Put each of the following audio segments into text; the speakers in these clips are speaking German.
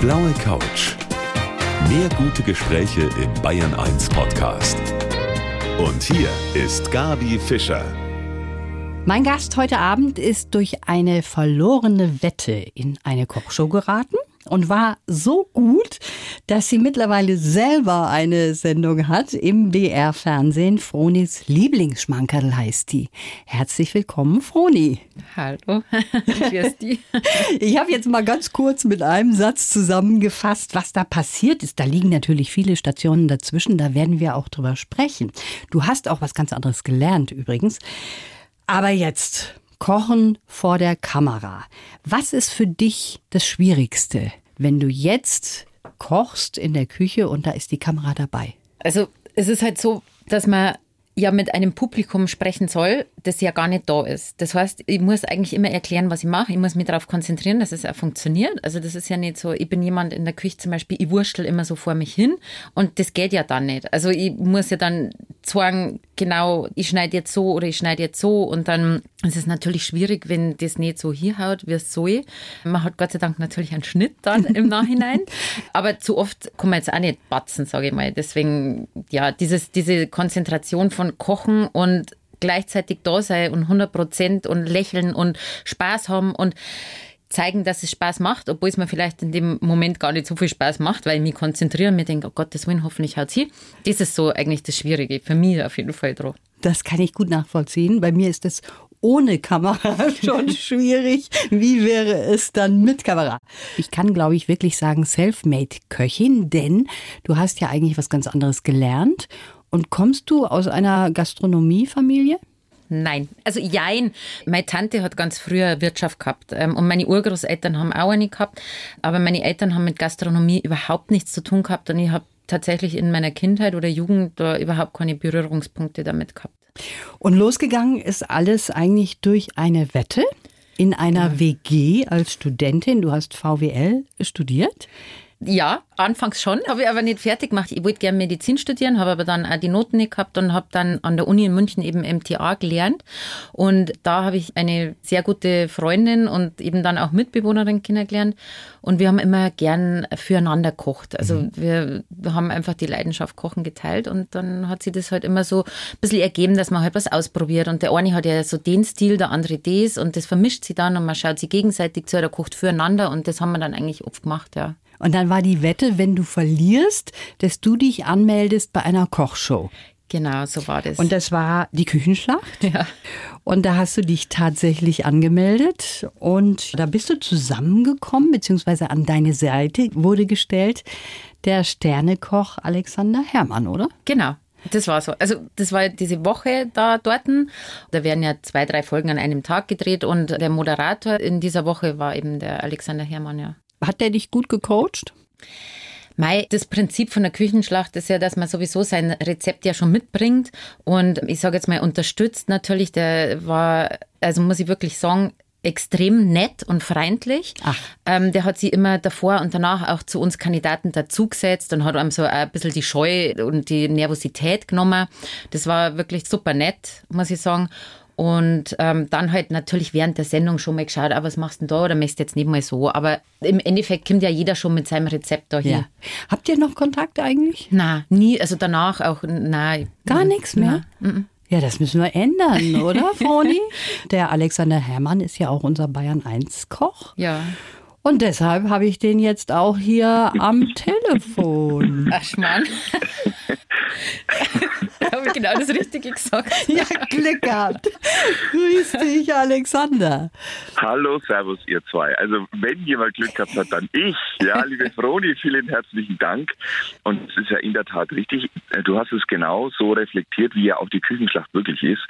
blaue Couch. Mehr gute Gespräche im Bayern 1 Podcast. Und hier ist Gabi Fischer. Mein Gast heute Abend ist durch eine verlorene Wette in eine Kochshow geraten und war so gut, dass sie mittlerweile selber eine Sendung hat im BR-Fernsehen. Fronis Lieblingsschmankerl heißt die. Herzlich willkommen, Froni. Hallo, die. Ich habe jetzt mal ganz kurz mit einem Satz zusammengefasst, was da passiert ist. Da liegen natürlich viele Stationen dazwischen, da werden wir auch drüber sprechen. Du hast auch was ganz anderes gelernt übrigens. Aber jetzt, Kochen vor der Kamera. Was ist für dich das Schwierigste, wenn du jetzt kochst in der Küche und da ist die Kamera dabei? Also es ist halt so, dass man ja mit einem Publikum sprechen soll, das ja gar nicht da ist. Das heißt, ich muss eigentlich immer erklären, was ich mache. Ich muss mich darauf konzentrieren, dass es auch funktioniert. Also das ist ja nicht so, ich bin jemand in der Küche zum Beispiel, ich wurschtel immer so vor mich hin und das geht ja dann nicht. Also ich muss ja dann sagen, genau, ich schneide jetzt so oder ich schneide jetzt so und dann ist es natürlich schwierig, wenn das nicht so hier haut, wie es soll. Man hat Gott sei Dank natürlich einen Schnitt dann im Nachhinein, aber zu oft kann man jetzt auch nicht batzen, sage ich mal. Deswegen, ja, dieses, diese Konzentration von Kochen und gleichzeitig da sein und 100 Prozent und lächeln und Spaß haben und zeigen, dass es Spaß macht, obwohl es mir vielleicht in dem Moment gar nicht so viel Spaß macht, weil ich mich konzentriere und mir denke, oh Gott, das Willen, hoffentlich haut sie. Das ist so eigentlich das Schwierige, für mich auf jeden Fall drauf. Das kann ich gut nachvollziehen. Bei mir ist es ohne Kamera schon schwierig. Wie wäre es dann mit Kamera? Ich kann, glaube ich, wirklich sagen, self-made Köchin, denn du hast ja eigentlich was ganz anderes gelernt und kommst du aus einer Gastronomiefamilie? Nein, also jein. Meine Tante hat ganz früher Wirtschaft gehabt ähm, und meine Urgroßeltern haben auch eine gehabt, aber meine Eltern haben mit Gastronomie überhaupt nichts zu tun gehabt und ich habe tatsächlich in meiner Kindheit oder Jugend da überhaupt keine Berührungspunkte damit gehabt. Und losgegangen ist alles eigentlich durch eine Wette in einer ja. WG als Studentin. Du hast VWL studiert. Ja, anfangs schon, habe ich aber nicht fertig gemacht. Ich wollte gerne Medizin studieren, habe aber dann auch die Noten nicht gehabt und habe dann an der Uni in München eben MTA gelernt. Und da habe ich eine sehr gute Freundin und eben dann auch Mitbewohnerin kennengelernt. Und wir haben immer gern füreinander gekocht. Also mhm. wir, haben einfach die Leidenschaft Kochen geteilt und dann hat sich das halt immer so ein bisschen ergeben, dass man halt was ausprobiert. Und der eine hat ja so den Stil, der andere das und das vermischt sich dann und man schaut sich gegenseitig zu, der kocht füreinander und das haben wir dann eigentlich oft gemacht, ja. Und dann war die Wette, wenn du verlierst, dass du dich anmeldest bei einer Kochshow. Genau, so war das. Und das war die Küchenschlacht. Ja. Und da hast du dich tatsächlich angemeldet und da bist du zusammengekommen, beziehungsweise an deine Seite wurde gestellt der Sternekoch Alexander Herrmann, oder? Genau. Das war so. Also das war diese Woche da dort. Da werden ja zwei, drei Folgen an einem Tag gedreht und der Moderator in dieser Woche war eben der Alexander Herrmann, ja. Hat der dich gut gecoacht? Mei, das Prinzip von der Küchenschlacht ist ja, dass man sowieso sein Rezept ja schon mitbringt und ich sage jetzt mal unterstützt natürlich. Der war, also muss ich wirklich sagen, extrem nett und freundlich. Ähm, der hat sie immer davor und danach auch zu uns Kandidaten dazugesetzt und hat einem so ein bisschen die Scheu und die Nervosität genommen. Das war wirklich super nett, muss ich sagen. Und ähm, dann halt natürlich während der Sendung schon mal geschaut, ah, was machst du denn da oder machst du jetzt nicht mal so. Aber im Endeffekt kommt ja jeder schon mit seinem Rezept dahin. Ja. Habt ihr noch Kontakt eigentlich? Na, nie. Also danach auch, nein. Gar nichts mehr? Na, ja, das müssen wir ändern, oder, Froni? Der Alexander Herrmann ist ja auch unser Bayern 1 Koch. Ja. Und deshalb habe ich den jetzt auch hier am Telefon. Ach, Schmarrn. habe ich genau das Richtige gesagt. Ja, Glück gehabt. Grüß dich, Alexander. Hallo, Servus, ihr zwei. Also, wenn jemand Glück gehabt hat, dann ich. Ja, liebe Froni, vielen herzlichen Dank. Und es ist ja in der Tat richtig. Du hast es genau so reflektiert, wie ja auch die Küchenschlacht wirklich ist.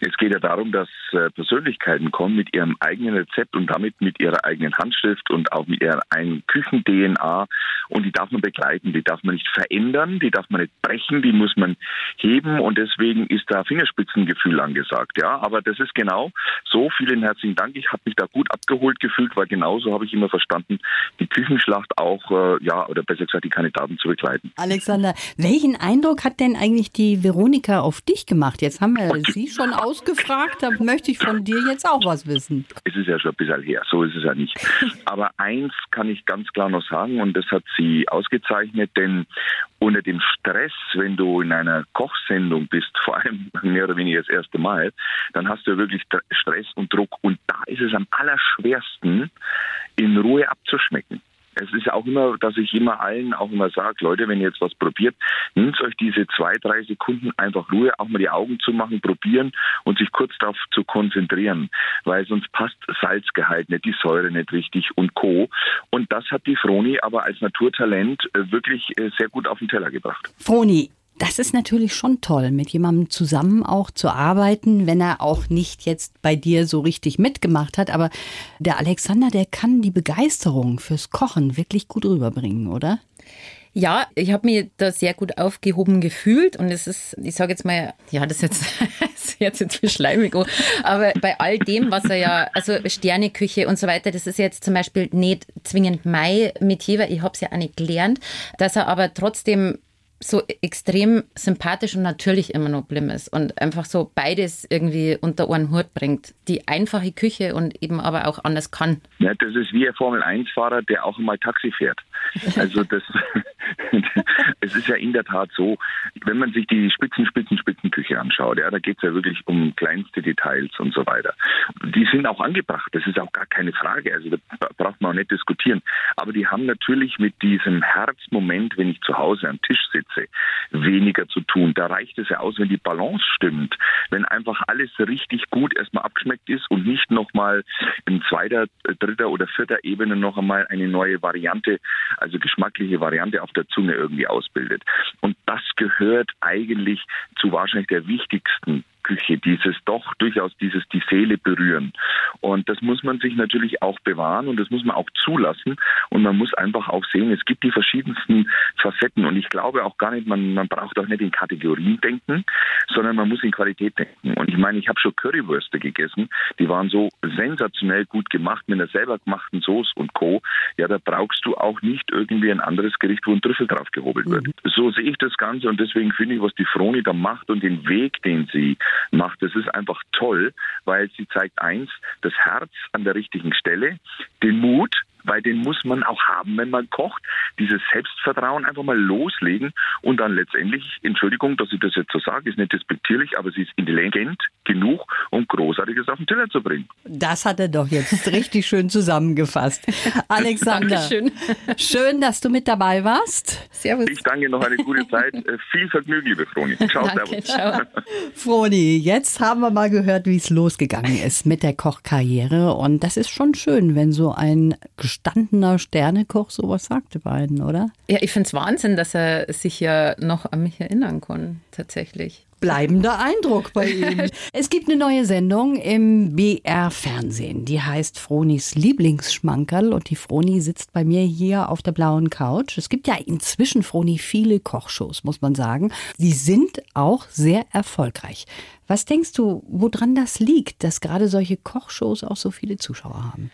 Es geht ja darum, dass äh, Persönlichkeiten kommen mit ihrem eigenen Rezept und damit mit ihrer eigenen Handschrift und auch mit ihrer eigenen Küchen-DNA. Und die darf man begleiten, die darf man nicht verändern, die darf man nicht brechen, die muss man heben und deswegen ist da Fingerspitzengefühl angesagt. Ja, aber das ist genau so. Vielen herzlichen Dank. Ich habe mich da gut abgeholt gefühlt, weil genauso habe ich immer verstanden, die Küchenschlacht auch, äh, ja, oder besser gesagt, die Kandidaten zu begleiten. Alexander, welchen Eindruck hat denn eigentlich die Veronika auf dich gemacht? Jetzt haben wir sie schon ausgefragt, da möchte ich von dir jetzt auch was wissen. Es ist ja schon ein bisschen her, so ist es ja nicht. Aber eins kann ich ganz klar noch sagen und das hat sie ausgezeichnet, denn unter dem Stress, wenn du in einer Kochsendung bist, vor allem mehr oder weniger das erste Mal, dann hast du wirklich Stress und Druck. Und da ist es am allerschwersten, in Ruhe abzuschmecken es ist auch immer, dass ich immer allen auch immer sage, Leute, wenn ihr jetzt was probiert, nehmt euch diese zwei, drei Sekunden einfach Ruhe, auch mal die Augen zu machen, probieren und sich kurz darauf zu konzentrieren, weil sonst passt Salzgehalt nicht, die Säure nicht richtig und Co. Und das hat die Froni aber als Naturtalent äh, wirklich äh, sehr gut auf den Teller gebracht. Froni, das ist natürlich schon toll, mit jemandem zusammen auch zu arbeiten, wenn er auch nicht jetzt bei dir so richtig mitgemacht hat. Aber der Alexander, der kann die Begeisterung fürs Kochen wirklich gut rüberbringen, oder? Ja, ich habe mich da sehr gut aufgehoben gefühlt und es ist, ich sage jetzt mal, ja, das ist jetzt, das jetzt, jetzt schleimig, aber bei all dem, was er ja, also Sterneküche und so weiter, das ist jetzt zum Beispiel nicht zwingend mein Metier, ich habe es ja auch nicht gelernt, dass er aber trotzdem so extrem sympathisch und natürlich immer noch Blim ist und einfach so beides irgendwie unter einen Hut bringt. Die einfache Küche und eben aber auch anders kann. Ja, das ist wie ein Formel-1-Fahrer, der auch mal Taxi fährt. Also das, es ist ja in der Tat so, wenn man sich die Spitzen, Spitzen, Spitzenküche anschaut, ja, da geht es ja wirklich um kleinste Details und so weiter. Die sind auch angebracht, das ist auch gar keine Frage, also da braucht man auch nicht diskutieren. Aber die haben natürlich mit diesem Herzmoment, wenn ich zu Hause am Tisch sitze, weniger zu tun. Da reicht es ja aus, wenn die Balance stimmt, wenn einfach alles richtig gut erstmal abgeschmeckt ist und nicht nochmal in zweiter, dritter oder vierter Ebene noch einmal eine neue Variante, also geschmackliche Variante auf der Zunge irgendwie ausbildet. Und das gehört eigentlich zu wahrscheinlich der wichtigsten Küche, dieses doch durchaus dieses die Seele berühren. Und das muss man sich natürlich auch bewahren und das muss man auch zulassen. Und man muss einfach auch sehen, es gibt die verschiedensten Facetten. Und ich glaube auch gar nicht, man, man braucht auch nicht in Kategorien denken, sondern man muss in Qualität denken. Und ich meine, ich habe schon Currywürste gegessen, die waren so sensationell gut gemacht mit einer selber gemachten Soße und Co. Ja, da brauchst du auch nicht irgendwie ein anderes Gericht, wo ein Trüffel drauf gehobelt wird. Mhm. So sehe ich das Ganze und deswegen finde ich, was die Froni da macht und den Weg, den sie macht. Das ist einfach toll, weil sie zeigt eins, das Herz an der richtigen Stelle, den Mut, weil den muss man auch haben, wenn man kocht. Dieses Selbstvertrauen einfach mal loslegen und dann letztendlich, Entschuldigung, dass ich das jetzt so sage, ist nicht despektierlich, aber sie ist intelligent genug, um Großartiges auf den Teller zu bringen. Das hat er doch jetzt richtig schön zusammengefasst. Alexander, Dankeschön. schön, dass du mit dabei warst. Servus. Ich danke noch eine gute Zeit. Viel Vergnügen, liebe Froni. Ciao, Danke, servus. Ciao. Froni, jetzt haben wir mal gehört, wie es losgegangen ist mit der Kochkarriere und das ist schon schön, wenn so ein gestandener Sternekoch sowas sagte beiden, oder? Ja, ich finde es Wahnsinn, dass er sich ja noch an mich erinnern kann, tatsächlich. Bleibender Eindruck bei ihm. es gibt eine neue Sendung im BR Fernsehen. Die heißt Fronis Lieblingsschmankerl und die Froni sitzt bei mir hier auf der blauen Couch. Es gibt ja inzwischen Froni viele Kochshows, muss man sagen. Die sind auch sehr erfolgreich. Was denkst du, woran das liegt, dass gerade solche Kochshows auch so viele Zuschauer haben?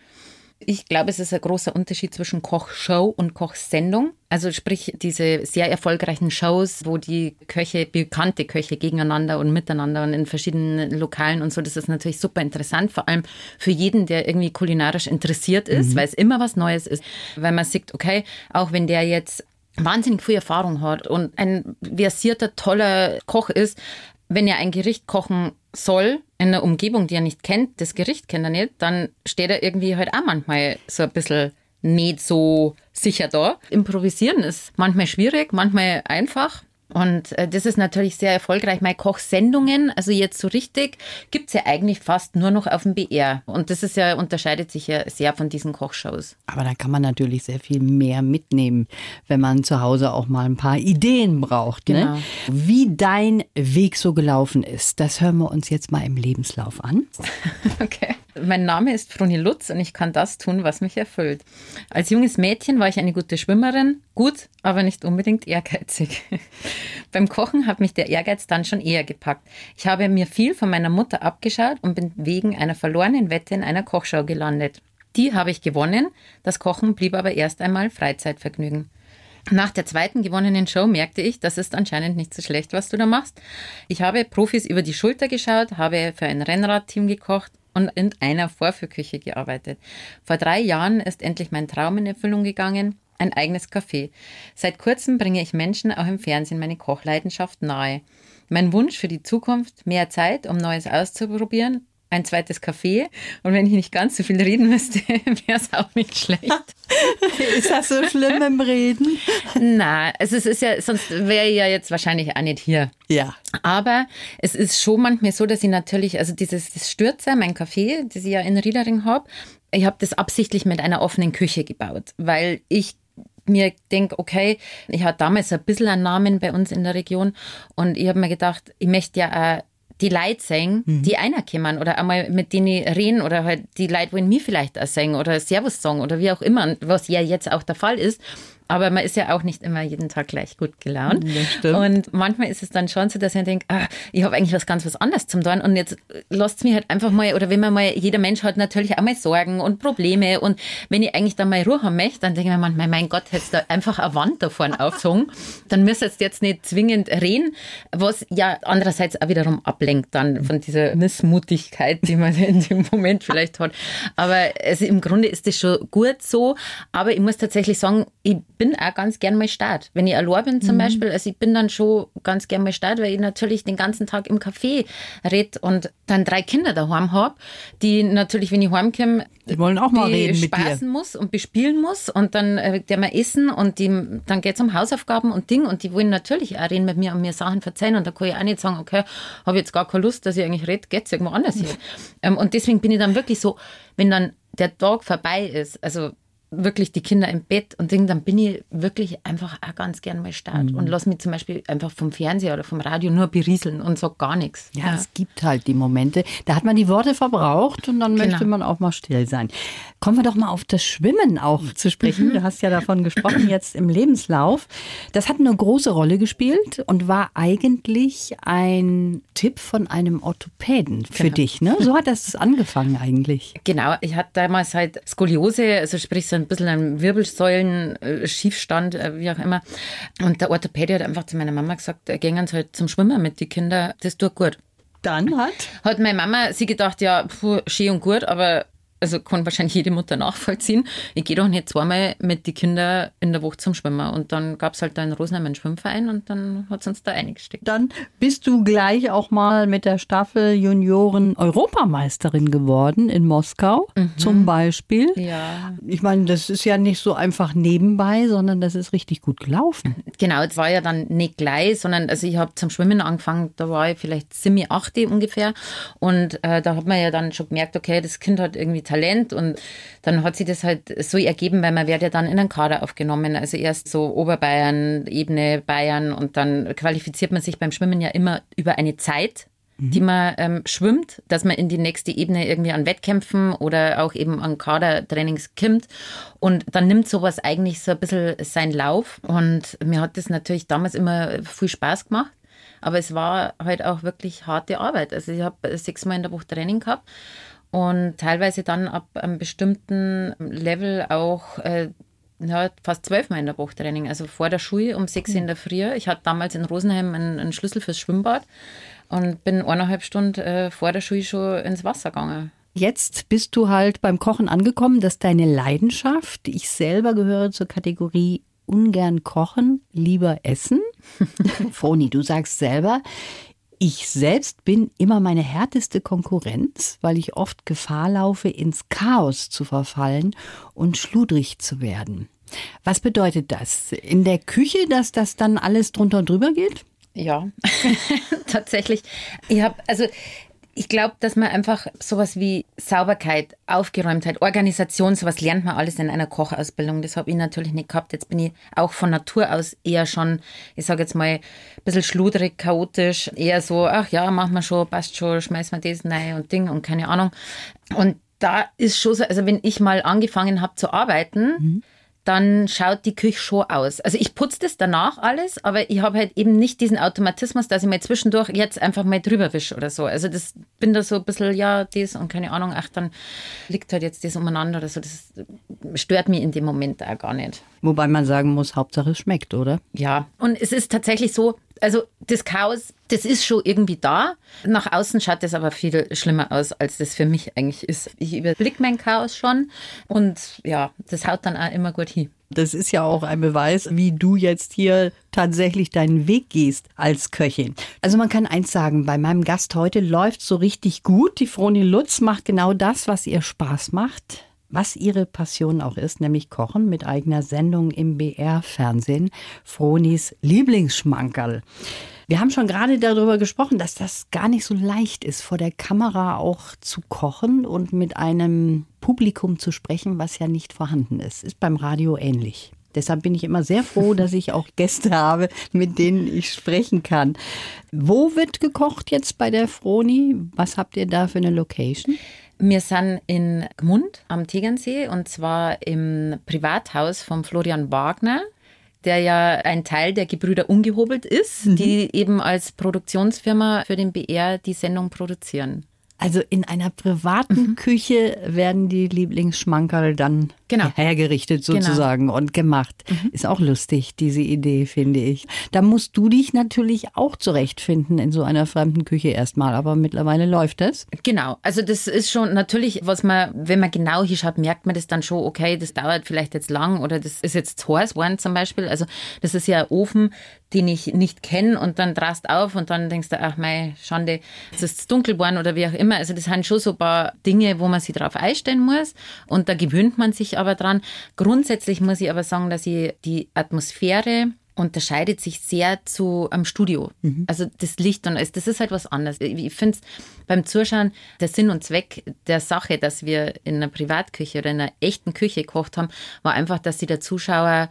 Ich glaube, es ist ein großer Unterschied zwischen Kochshow und Kochsendung. Also sprich diese sehr erfolgreichen Shows, wo die Köche, bekannte Köche gegeneinander und miteinander und in verschiedenen Lokalen und so, das ist natürlich super interessant, vor allem für jeden, der irgendwie kulinarisch interessiert ist, mhm. weil es immer was Neues ist. Weil man sieht, okay, auch wenn der jetzt wahnsinnig viel Erfahrung hat und ein versierter, toller Koch ist, wenn er ein Gericht kochen soll, in einer Umgebung, die er nicht kennt, das Gericht kennt er nicht, dann steht er irgendwie halt auch manchmal so ein bisschen nicht so sicher da. Improvisieren ist manchmal schwierig, manchmal einfach. Und äh, das ist natürlich sehr erfolgreich. Meine Kochsendungen, also jetzt so richtig, gibt es ja eigentlich fast nur noch auf dem BR. Und das ist ja, unterscheidet sich ja sehr von diesen Kochshows. Aber da kann man natürlich sehr viel mehr mitnehmen, wenn man zu Hause auch mal ein paar Ideen braucht. Ne? Genau. Ne? Wie dein Weg so gelaufen ist, das hören wir uns jetzt mal im Lebenslauf an. okay. Mein Name ist Froni Lutz und ich kann das tun, was mich erfüllt. Als junges Mädchen war ich eine gute Schwimmerin, gut, aber nicht unbedingt ehrgeizig. Beim Kochen hat mich der Ehrgeiz dann schon eher gepackt. Ich habe mir viel von meiner Mutter abgeschaut und bin wegen einer verlorenen Wette in einer Kochschau gelandet. Die habe ich gewonnen, das Kochen blieb aber erst einmal Freizeitvergnügen. Nach der zweiten gewonnenen Show merkte ich, das ist anscheinend nicht so schlecht, was du da machst. Ich habe Profis über die Schulter geschaut, habe für ein Rennradteam gekocht und in einer Vorführküche gearbeitet. Vor drei Jahren ist endlich mein Traum in Erfüllung gegangen. Ein eigenes Café. Seit kurzem bringe ich Menschen auch im Fernsehen meine Kochleidenschaft nahe. Mein Wunsch für die Zukunft, mehr Zeit, um Neues auszuprobieren, ein zweites Café. Und wenn ich nicht ganz so viel reden müsste, wäre es auch nicht schlecht. ist das so schlimm im Reden? Na, also es ist ja, sonst wäre ich ja jetzt wahrscheinlich auch nicht hier. Ja. Aber es ist schon manchmal so, dass ich natürlich, also dieses das Stürzer, mein Café, das ich ja in Riedering habe, ich habe das absichtlich mit einer offenen Küche gebaut, weil ich mir denke, okay, ich hatte damals ein bisschen einen Namen bei uns in der Region und ich habe mir gedacht, ich möchte ja auch die Leute singen, mhm. die einer kommen oder einmal mit denen reden oder halt die Leute wollen mir vielleicht auch singen oder Servus sagen oder wie auch immer, was ja jetzt auch der Fall ist. Aber man ist ja auch nicht immer jeden Tag gleich gut gelaunt. Und manchmal ist es dann schon so, dass ich denke, ah, ich habe eigentlich was ganz was anderes zum tun. Und jetzt lasst es mich halt einfach mal, oder wenn man mal, jeder Mensch hat natürlich auch mal Sorgen und Probleme. Und wenn ich eigentlich dann mal Ruhe haben möchte, dann denke ich mir manchmal, mein Gott, hättest du einfach eine Wand da vorne aufgezogen. Dann müsstest jetzt nicht zwingend reden, was ja andererseits auch wiederum ablenkt dann von dieser Missmutigkeit, die man in dem Moment vielleicht hat. Aber also im Grunde ist das schon gut so. Aber ich muss tatsächlich sagen, ich bin auch ganz gern mal Start. Wenn ich allein bin zum mhm. Beispiel, also ich bin dann schon ganz gern mal Start, weil ich natürlich den ganzen Tag im Café rede und dann drei Kinder daheim habe, die natürlich, wenn ich heimkomme, die wollen auch mal reden mit spaßen dir. muss und bespielen muss und dann äh, der mal essen und die, dann geht es um Hausaufgaben und Ding und die wollen natürlich auch reden mit mir und mir Sachen verzeihen und da kann ich auch nicht sagen, okay, habe jetzt gar keine Lust, dass ich eigentlich rede, geht es irgendwo anders hier. ähm, und deswegen bin ich dann wirklich so, wenn dann der Tag vorbei ist, also wirklich die Kinder im Bett und Ding, dann bin ich wirklich einfach auch ganz gern mal stark mhm. und lass mich zum Beispiel einfach vom Fernseher oder vom Radio nur berieseln und sag gar nichts. Ja, ja, es gibt halt die Momente, da hat man die Worte verbraucht und dann genau. möchte man auch mal still sein. Kommen wir doch mal auf das Schwimmen auch zu sprechen. Mhm. Du hast ja davon gesprochen jetzt im Lebenslauf. Das hat eine große Rolle gespielt und war eigentlich ein Tipp von einem Orthopäden für genau. dich. Ne? So hat das angefangen eigentlich. Genau, ich hatte damals halt Skoliose, also sprich so ein bisschen ein Wirbelsäulen-Schiefstand, äh, wie auch immer. Und der Orthopäde hat einfach zu meiner Mama gesagt, äh, gehen Sie halt zum Schwimmen mit den Kindern, das tut gut. Dann hat? Hat meine Mama sie gedacht, ja, puh, schön und gut, aber also kann wahrscheinlich jede Mutter nachvollziehen. Ich gehe doch nicht zweimal mit den Kindern in der Woche zum Schwimmen. Und dann gab es halt da in Rosenheim einen Schwimmverein und dann hat es uns da eingesteckt. Dann bist du gleich auch mal mit der Staffel Junioren Europameisterin geworden in Moskau mhm. zum Beispiel. Ja. Ich meine, das ist ja nicht so einfach nebenbei, sondern das ist richtig gut gelaufen. Genau, es war ja dann nicht gleich, sondern also ich habe zum Schwimmen angefangen, da war ich vielleicht semi 8 ungefähr. Und äh, da hat man ja dann schon gemerkt, okay, das Kind hat irgendwie Talent und dann hat sich das halt so ergeben, weil man wird ja dann in einen Kader aufgenommen. Also erst so Oberbayern, Ebene Bayern und dann qualifiziert man sich beim Schwimmen ja immer über eine Zeit die man ähm, schwimmt, dass man in die nächste Ebene irgendwie an Wettkämpfen oder auch eben an Kadertrainings kommt. Und dann nimmt sowas eigentlich so ein bisschen seinen Lauf. Und mir hat das natürlich damals immer viel Spaß gemacht. Aber es war halt auch wirklich harte Arbeit. Also ich habe sechsmal in der Woche Training gehabt und teilweise dann ab einem bestimmten Level auch äh, ja, fast zwölfmal in der Woche Training. Also vor der Schule um sechs in der Früh. Ich hatte damals in Rosenheim einen, einen Schlüssel fürs Schwimmbad und bin eineinhalb Stunden äh, vor der Schule schon ins Wasser gegangen. Jetzt bist du halt beim Kochen angekommen, das ist deine Leidenschaft. Ich selber gehöre zur Kategorie ungern kochen, lieber essen. Froni, du sagst selber, ich selbst bin immer meine härteste Konkurrenz, weil ich oft Gefahr laufe, ins Chaos zu verfallen und schludrig zu werden. Was bedeutet das? In der Küche, dass das dann alles drunter und drüber geht? Ja, tatsächlich. Ich habe, also Ich glaube, dass man einfach sowas wie Sauberkeit, Aufgeräumtheit, Organisation, sowas lernt man alles in einer Kochausbildung. Das habe ich natürlich nicht gehabt. Jetzt bin ich auch von Natur aus eher schon, ich sage jetzt mal, ein bisschen schludrig, chaotisch, eher so, ach ja, machen wir schon, passt schon, schmeißen wir das rein und Ding und keine Ahnung. Und da ist schon so, also wenn ich mal angefangen habe zu arbeiten, mhm dann schaut die Küche schon aus. Also ich putze das danach alles, aber ich habe halt eben nicht diesen Automatismus, dass ich mir zwischendurch jetzt einfach mal drüber wische oder so. Also das bin da so ein bisschen, ja, das und keine Ahnung, ach, dann liegt halt jetzt das umeinander oder so. Das stört mich in dem Moment auch gar nicht. Wobei man sagen muss, Hauptsache es schmeckt, oder? Ja, und es ist tatsächlich so, also das Chaos, das ist schon irgendwie da. Nach außen schaut das aber viel schlimmer aus, als das für mich eigentlich ist. Ich überblicke mein Chaos schon und ja, das haut dann auch immer gut hin. Das ist ja auch ein Beweis, wie du jetzt hier tatsächlich deinen Weg gehst als Köchin. Also man kann eins sagen, bei meinem Gast heute läuft so richtig gut. Die Froni Lutz macht genau das, was ihr Spaß macht was ihre Passion auch ist, nämlich Kochen mit eigener Sendung im BR-Fernsehen, Fronis Lieblingsschmankerl. Wir haben schon gerade darüber gesprochen, dass das gar nicht so leicht ist, vor der Kamera auch zu kochen und mit einem Publikum zu sprechen, was ja nicht vorhanden ist. Ist beim Radio ähnlich. Deshalb bin ich immer sehr froh, dass ich auch Gäste habe, mit denen ich sprechen kann. Wo wird gekocht jetzt bei der Froni? Was habt ihr da für eine Location? Wir sind in Gmund am Tegernsee und zwar im Privathaus von Florian Wagner der ja ein Teil der Gebrüder Ungehobelt ist, mhm. die eben als Produktionsfirma für den BR die Sendung produzieren. Also in einer privaten mhm. Küche werden die Lieblingsschmankerl dann genau. hergerichtet genau. sozusagen genau. und gemacht. Mhm. Ist auch lustig, diese Idee, finde ich. Da musst du dich natürlich auch zurechtfinden in so einer fremden Küche erstmal, aber mittlerweile läuft das. Genau, also das ist schon natürlich, was man, wenn man genau hinschaut, merkt man das dann schon, okay, das dauert vielleicht jetzt lang oder das ist jetzt heiß geworden zum Beispiel. Also das ist ja ein Ofen, den ich nicht kenne und dann drast auf und dann denkst du, ach mei, Schande, es ist dunkel geworden oder wie auch immer. Also das sind schon so ein paar Dinge, wo man sich darauf einstellen muss und da gewöhnt man sich aber dran. Grundsätzlich muss ich aber sagen, dass ich die Atmosphäre unterscheidet sich sehr zu einem Studio. Mhm. Also das Licht und alles, das ist halt was anderes. Ich finde es beim Zuschauen der Sinn und Zweck der Sache, dass wir in einer Privatküche oder in einer echten Küche gekocht haben, war einfach, dass sich der Zuschauer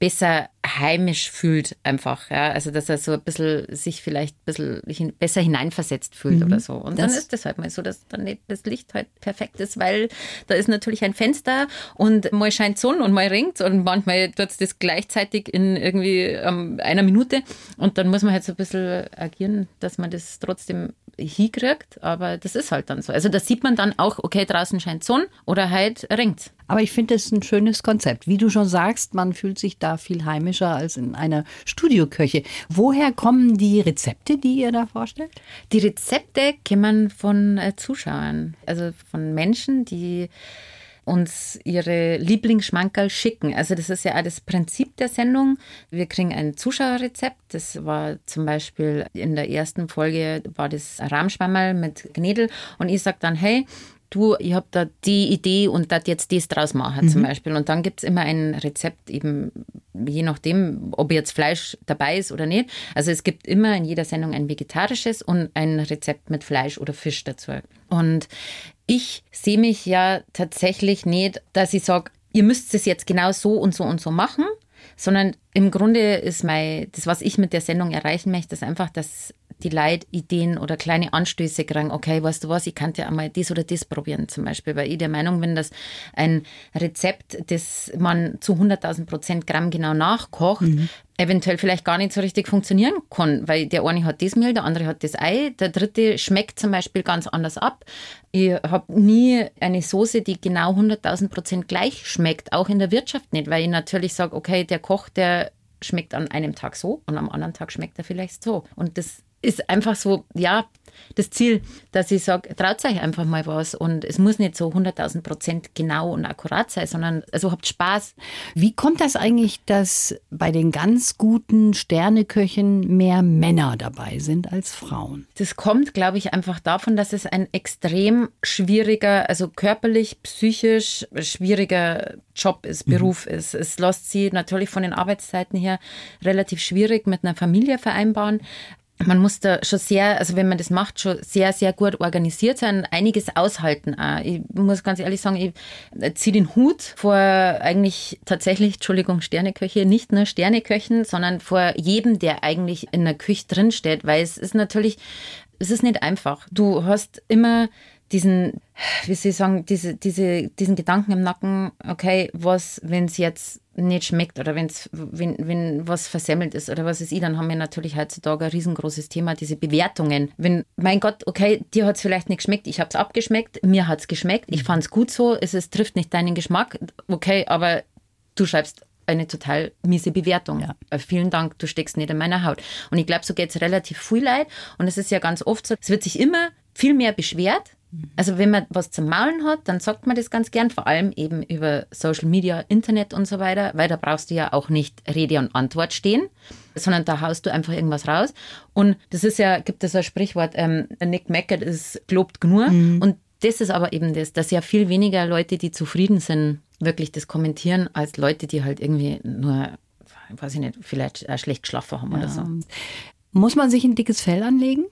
besser heimisch fühlt einfach, ja, also dass er so ein bisschen sich vielleicht ein bisschen besser hineinversetzt fühlt mhm. oder so. Und das dann ist das halt mal so, dass dann nicht das Licht halt perfekt ist, weil da ist natürlich ein Fenster und mal scheint Sonne und mal ringt und manchmal tut es das gleichzeitig in irgendwie ähm, einer Minute und dann muss man halt so ein bisschen agieren, dass man das trotzdem hinkriegt, aber das ist halt dann so. Also da sieht man dann auch, okay, draußen scheint Sonne oder halt ringt. Aber ich finde es ein schönes Konzept. Wie du schon sagst, man fühlt sich da viel heimischer als in einer Studioköche. Woher kommen die Rezepte, die ihr da vorstellt? Die Rezepte kommen von äh, Zuschauern, also von Menschen, die uns ihre Lieblingsschmankerl schicken. Also das ist ja auch das Prinzip der Sendung. Wir kriegen ein Zuschauerrezept. Das war zum Beispiel in der ersten Folge war das Rahmschwammerl mit Gnädel und ich sage dann, hey, du, ich habe da die Idee und das jetzt das draus machen mhm. zum Beispiel. Und dann gibt es immer ein Rezept, eben je nachdem, ob jetzt Fleisch dabei ist oder nicht. Also es gibt immer in jeder Sendung ein vegetarisches und ein Rezept mit Fleisch oder Fisch dazu. Und ich sehe mich ja tatsächlich nicht, dass ich sage, ihr müsst es jetzt genau so und so und so machen, sondern im Grunde ist mein, das, was ich mit der Sendung erreichen möchte, ist einfach, dass die Leute Ideen oder kleine Anstöße kriegen. Okay, weißt du was, ich kann ja einmal das oder das probieren zum Beispiel, weil ich der Meinung bin, dass ein Rezept, das man zu 100.000 Prozent Gramm genau nachkocht, mhm. eventuell vielleicht gar nicht so richtig funktionieren kann, weil der eine hat das Mehl, der andere hat das Ei, der dritte schmeckt zum Beispiel ganz anders ab. Ich habe nie eine Soße, die genau 100.000 Prozent gleich schmeckt, auch in der Wirtschaft nicht, weil ich natürlich sage, okay, der Koch, der schmeckt an einem Tag so und am anderen Tag schmeckt er vielleicht so. Und das ist einfach so, ja, das Ziel, dass ich sage, traut euch einfach mal was und es muss nicht so 100.000 Prozent genau und akkurat sein, sondern also habt Spaß. Wie kommt das eigentlich, dass bei den ganz guten Sterneköchen mehr Männer dabei sind als Frauen? Das kommt, glaube ich, einfach davon, dass es ein extrem schwieriger, also körperlich, psychisch schwieriger Job ist, mhm. Beruf mhm. ist. Es lässt sie natürlich von den Arbeitszeiten her relativ schwierig mit einer Familie vereinbaren man muss da schon sehr, also wenn man das macht, schon sehr, sehr gut organisiert sein, einiges aushalten. Auch. Ich muss ganz ehrlich sagen, ich ziehe den Hut vor eigentlich tatsächlich, Entschuldigung, Sterneköche, nicht nur Sterneköchen, sondern vor jedem, der eigentlich in der Küche drinsteht, weil es ist natürlich, es ist nicht einfach. Du hast immer diesen, wie soll ich sagen, diese, diese, diesen Gedanken im Nacken, okay, was, wenn es jetzt nicht schmeckt oder wenn's, wenn, wenn was versemmelt ist oder was ist ich, dann haben wir natürlich heutzutage ein riesengroßes Thema, diese Bewertungen. Wenn, mein Gott, okay, dir hat es vielleicht nicht geschmeckt, ich habe es abgeschmeckt, mir hat es geschmeckt, ich fand es gut so, es, es trifft nicht deinen Geschmack, okay, aber du schreibst eine total miese Bewertung. Ja. Äh, vielen Dank, du steckst nicht in meiner Haut. Und ich glaube, so geht es relativ viel leid. Und es ist ja ganz oft so, es wird sich immer viel mehr beschwert, also wenn man was zum Maulen hat, dann sagt man das ganz gern, vor allem eben über Social Media, Internet und so weiter, weil da brauchst du ja auch nicht Rede und Antwort stehen, sondern da haust du einfach irgendwas raus. Und das ist ja, gibt es ein Sprichwort, ähm, Nick meckert ist gelobt genug. Mhm. Und das ist aber eben das, dass ja viel weniger Leute, die zufrieden sind, wirklich das kommentieren, als Leute, die halt irgendwie nur, weiß ich nicht, vielleicht schlecht geschlafen haben ja. oder so. Muss man sich ein dickes Fell anlegen?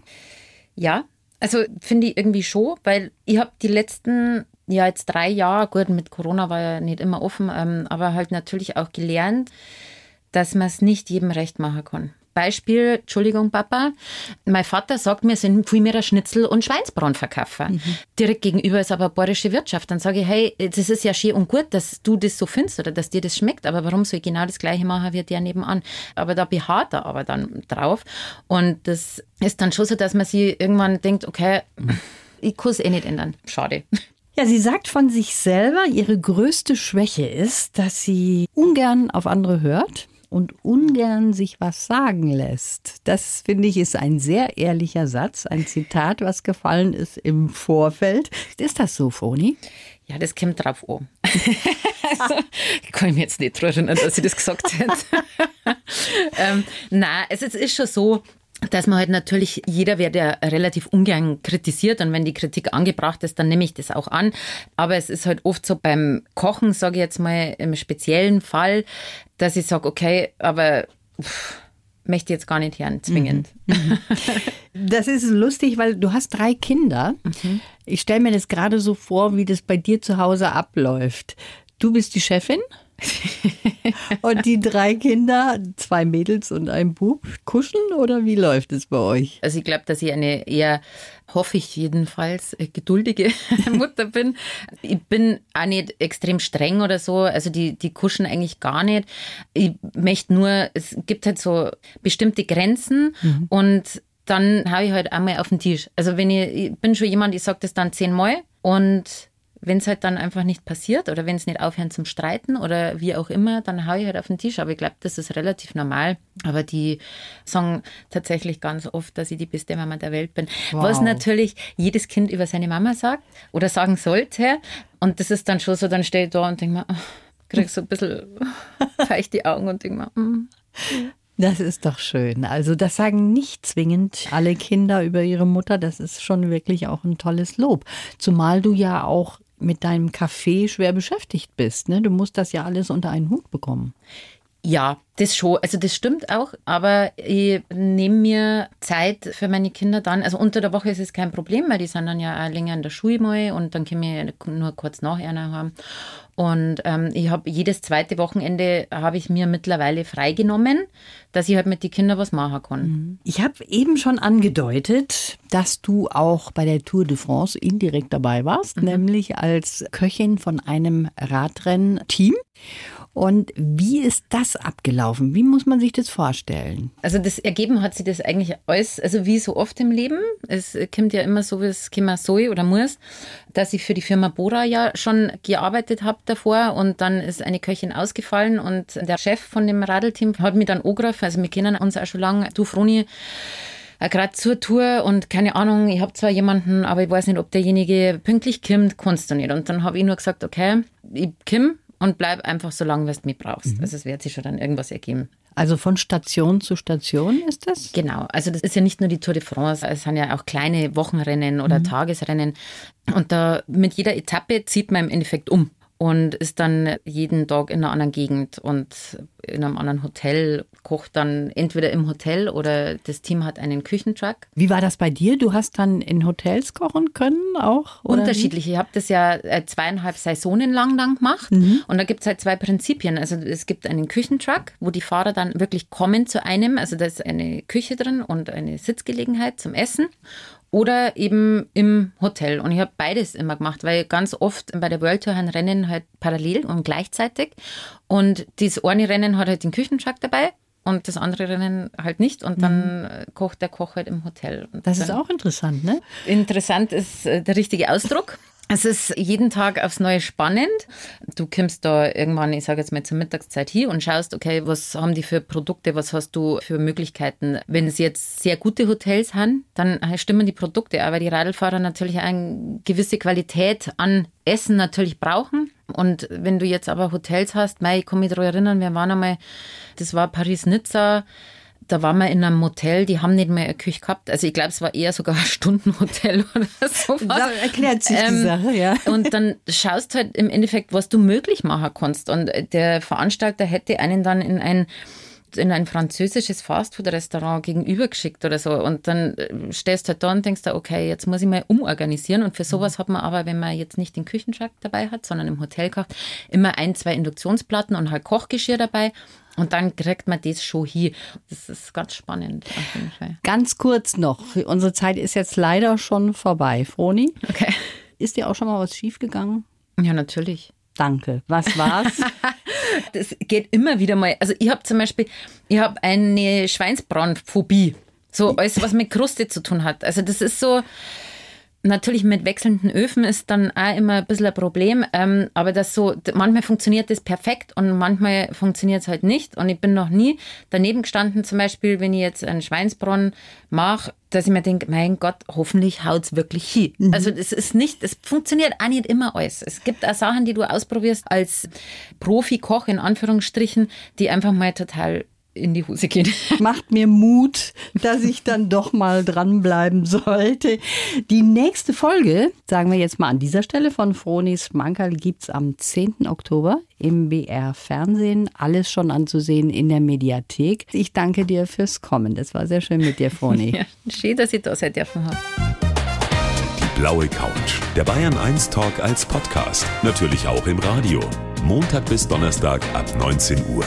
Ja, also finde ich irgendwie schon, weil ich habe die letzten, ja jetzt drei Jahre, gut, mit Corona war ja nicht immer offen, ähm, aber halt natürlich auch gelernt, dass man es nicht jedem recht machen kann. Beispiel, Entschuldigung, Papa, mein Vater sagt mir, sind viel mehr Schnitzel und Schweinsbraten verkaufen. Mhm. Direkt gegenüber ist aber eine bayerische Wirtschaft. Dann sage ich, hey, das ist ja schön und gut, dass du das so findest oder dass dir das schmeckt, aber warum soll ich genau das Gleiche machen wie der nebenan? Aber da beharrt er aber dann drauf. Und das ist dann schon so, dass man sich irgendwann denkt, okay, ich kann es eh nicht ändern. Schade. Ja, sie sagt von sich selber, ihre größte Schwäche ist, dass sie ungern auf andere hört und ungern sich was sagen lässt. Das finde ich ist ein sehr ehrlicher Satz, ein Zitat, was gefallen ist im Vorfeld. Ist das so, Froni? Ja, das kommt drauf an. also, ich kann mich jetzt nicht erinnern, dass sie das gesagt hat. ähm, nein, es ist schon so, dass man halt natürlich, jeder wird ja relativ ungern kritisiert und wenn die Kritik angebracht ist, dann nehme ich das auch an. Aber es ist halt oft so beim Kochen, sage ich jetzt mal im speziellen Fall, dass ich sage, okay, aber pff, möchte jetzt gar nicht hören, zwingend. Mhm. Das ist lustig, weil du hast drei Kinder. Mhm. Ich stelle mir das gerade so vor, wie das bei dir zu Hause abläuft. Du bist die Chefin? und die drei Kinder, zwei Mädels und ein Bub, kuscheln oder wie läuft es bei euch? Also ich glaube, dass ich eine eher, hoffe ich jedenfalls, äh, geduldige Mutter bin. Ich bin auch nicht extrem streng oder so. Also die, die kuschen eigentlich gar nicht. Ich möchte nur, es gibt halt so bestimmte Grenzen mhm. und dann habe ich halt einmal auf den Tisch. Also wenn ich, ich bin schon jemand, ich sage das dann zehnmal und wenn es halt dann einfach nicht passiert oder wenn es nicht aufhören zum Streiten oder wie auch immer, dann haue ich halt auf den Tisch. Aber ich glaube, das ist relativ normal. Aber die sagen tatsächlich ganz oft, dass ich die beste Mama der Welt bin. Wow. Was natürlich jedes Kind über seine Mama sagt oder sagen sollte. Und das ist dann schon so, dann stehe ich da und denke mir, oh, krieg so ein bisschen feucht die Augen und denke mir, mm. Das ist doch schön. Also das sagen nicht zwingend alle Kinder über ihre Mutter. Das ist schon wirklich auch ein tolles Lob. Zumal du ja auch mit deinem Café schwer beschäftigt bist. Ne? Du musst das ja alles unter einen Hut bekommen. Ja, das schon. Also das stimmt auch, aber ich nehme mir Zeit für meine Kinder dann. Also unter der Woche ist es kein Problem, weil die sind dann ja auch länger in der Schule mal und dann können wir nur kurz nach einer haben. Und ähm, ich habe jedes zweite Wochenende habe ich mir mittlerweile freigenommen, dass ich halt mit den Kindern was machen kann. Mhm. Ich habe eben schon angedeutet, dass du auch bei der Tour de France indirekt dabei warst, mhm. nämlich als Köchin von einem Radrennteam. Und wie ist das abgelaufen? Wie muss man sich das vorstellen? Also das ergeben hat sich das eigentlich alles, also wie so oft im Leben. Es kommt ja immer so, wie es kommen soll oder muss, dass ich für die Firma Bora ja schon gearbeitet habe davor und dann ist eine Köchin ausgefallen und der Chef von dem Radelteam hat mich dann angerufen, also wir kennen uns auch schon lange, du Froni, gerade zur Tour und keine Ahnung, ich habe zwar jemanden, aber ich weiß nicht, ob derjenige pünktlich kommt, kannst du nicht. Und dann habe ich nur gesagt, okay, ich komme und bleib einfach so lange, wie du mich brauchst. Mhm. Also es wird sich schon dann irgendwas ergeben. Also von Station zu Station ist das? Genau. Also das ist ja nicht nur die Tour de France, es sind ja auch kleine Wochenrennen oder mhm. Tagesrennen. Und da mit jeder Etappe zieht man im Endeffekt um. Und ist dann jeden Tag in einer anderen Gegend und in einem anderen Hotel, kocht dann entweder im Hotel oder das Team hat einen Küchentruck. Wie war das bei dir? Du hast dann in Hotels kochen können auch? Unterschiedlich. Ich habe das ja äh, zweieinhalb Saisonen lang dann gemacht mhm. und da gibt es halt zwei Prinzipien. Also es gibt einen Küchentruck, wo die Fahrer dann wirklich kommen zu einem. Also da ist eine Küche drin und eine Sitzgelegenheit zum Essen oder eben im Hotel. Und ich habe beides immer gemacht, weil ganz oft bei der World Tour ein Rennen halt parallel und gleichzeitig. Und das eine Rennen hat halt den Küchenschack dabei und das andere Rennen halt nicht. Und dann mhm. kocht der Koch halt im Hotel. Und das ist auch interessant, ne? Interessant ist äh, der richtige Ausdruck. Es ist jeden Tag aufs Neue spannend. Du kommst da irgendwann, ich sage jetzt mal zur Mittagszeit hier und schaust, okay, was haben die für Produkte, was hast du für Möglichkeiten. Wenn es jetzt sehr gute Hotels haben, dann stimmen die Produkte, aber die Radlfahrer natürlich eine gewisse Qualität an Essen natürlich brauchen. Und wenn du jetzt aber Hotels hast, mei, ich kann mich daran erinnern, wir waren einmal, das war Paris-Nizza, da waren wir in einem Motel, die haben nicht mehr eine Küche gehabt. Also ich glaube, es war eher sogar ein Stundenhotel oder so. Da erklärt sich ähm, die Sache, ja. Und dann schaust halt im Endeffekt, was du möglich machen kannst. Und der Veranstalter hätte einen dann in ein in ein französisches Fastfood-Restaurant gegenübergeschickt oder so. Und dann äh, stehst du halt da und denkst da, okay, jetzt muss ich mal umorganisieren. Und für sowas hat man aber, wenn man jetzt nicht den Küchenschrank dabei hat, sondern im Hotel kocht, immer ein, zwei Induktionsplatten und halt Kochgeschirr dabei. Und dann kriegt man das schon hier. Das ist ganz spannend auf jeden Fall. Ganz kurz noch. Unsere Zeit ist jetzt leider schon vorbei. Froni? Okay. Ist dir auch schon mal was schiefgegangen? Ja, natürlich. Danke. Was war's? das geht immer wieder mal. Also ich habe zum Beispiel, ich habe eine Schweinsbrandphobie. So alles, was mit Kruste zu tun hat. Also das ist so, Natürlich mit wechselnden Öfen ist dann auch immer ein bisschen ein Problem, ähm, aber das so, manchmal funktioniert das perfekt und manchmal funktioniert es halt nicht. Und ich bin noch nie daneben gestanden, zum Beispiel, wenn ich jetzt einen Schweinsbronn mache, dass ich mir denke, mein Gott, hoffentlich haut es wirklich hin. Mhm. Also es ist nicht, es funktioniert auch nicht immer alles. Es gibt auch Sachen, die du ausprobierst als Profi-Koch in Anführungsstrichen, die einfach mal total in die Hose gehen. Macht mir Mut, dass ich dann doch mal dranbleiben sollte. Die nächste Folge, sagen wir jetzt mal an dieser Stelle von Fronis Mankerl, gibt es am 10. Oktober im BR Fernsehen. Alles schon anzusehen in der Mediathek. Ich danke dir fürs Kommen. Das war sehr schön mit dir, Froni. Ja, schön, dass ich da sein dürfen habe. Die blaue Couch. Der Bayern 1 Talk als Podcast. Natürlich auch im Radio. Montag bis Donnerstag ab 19 Uhr.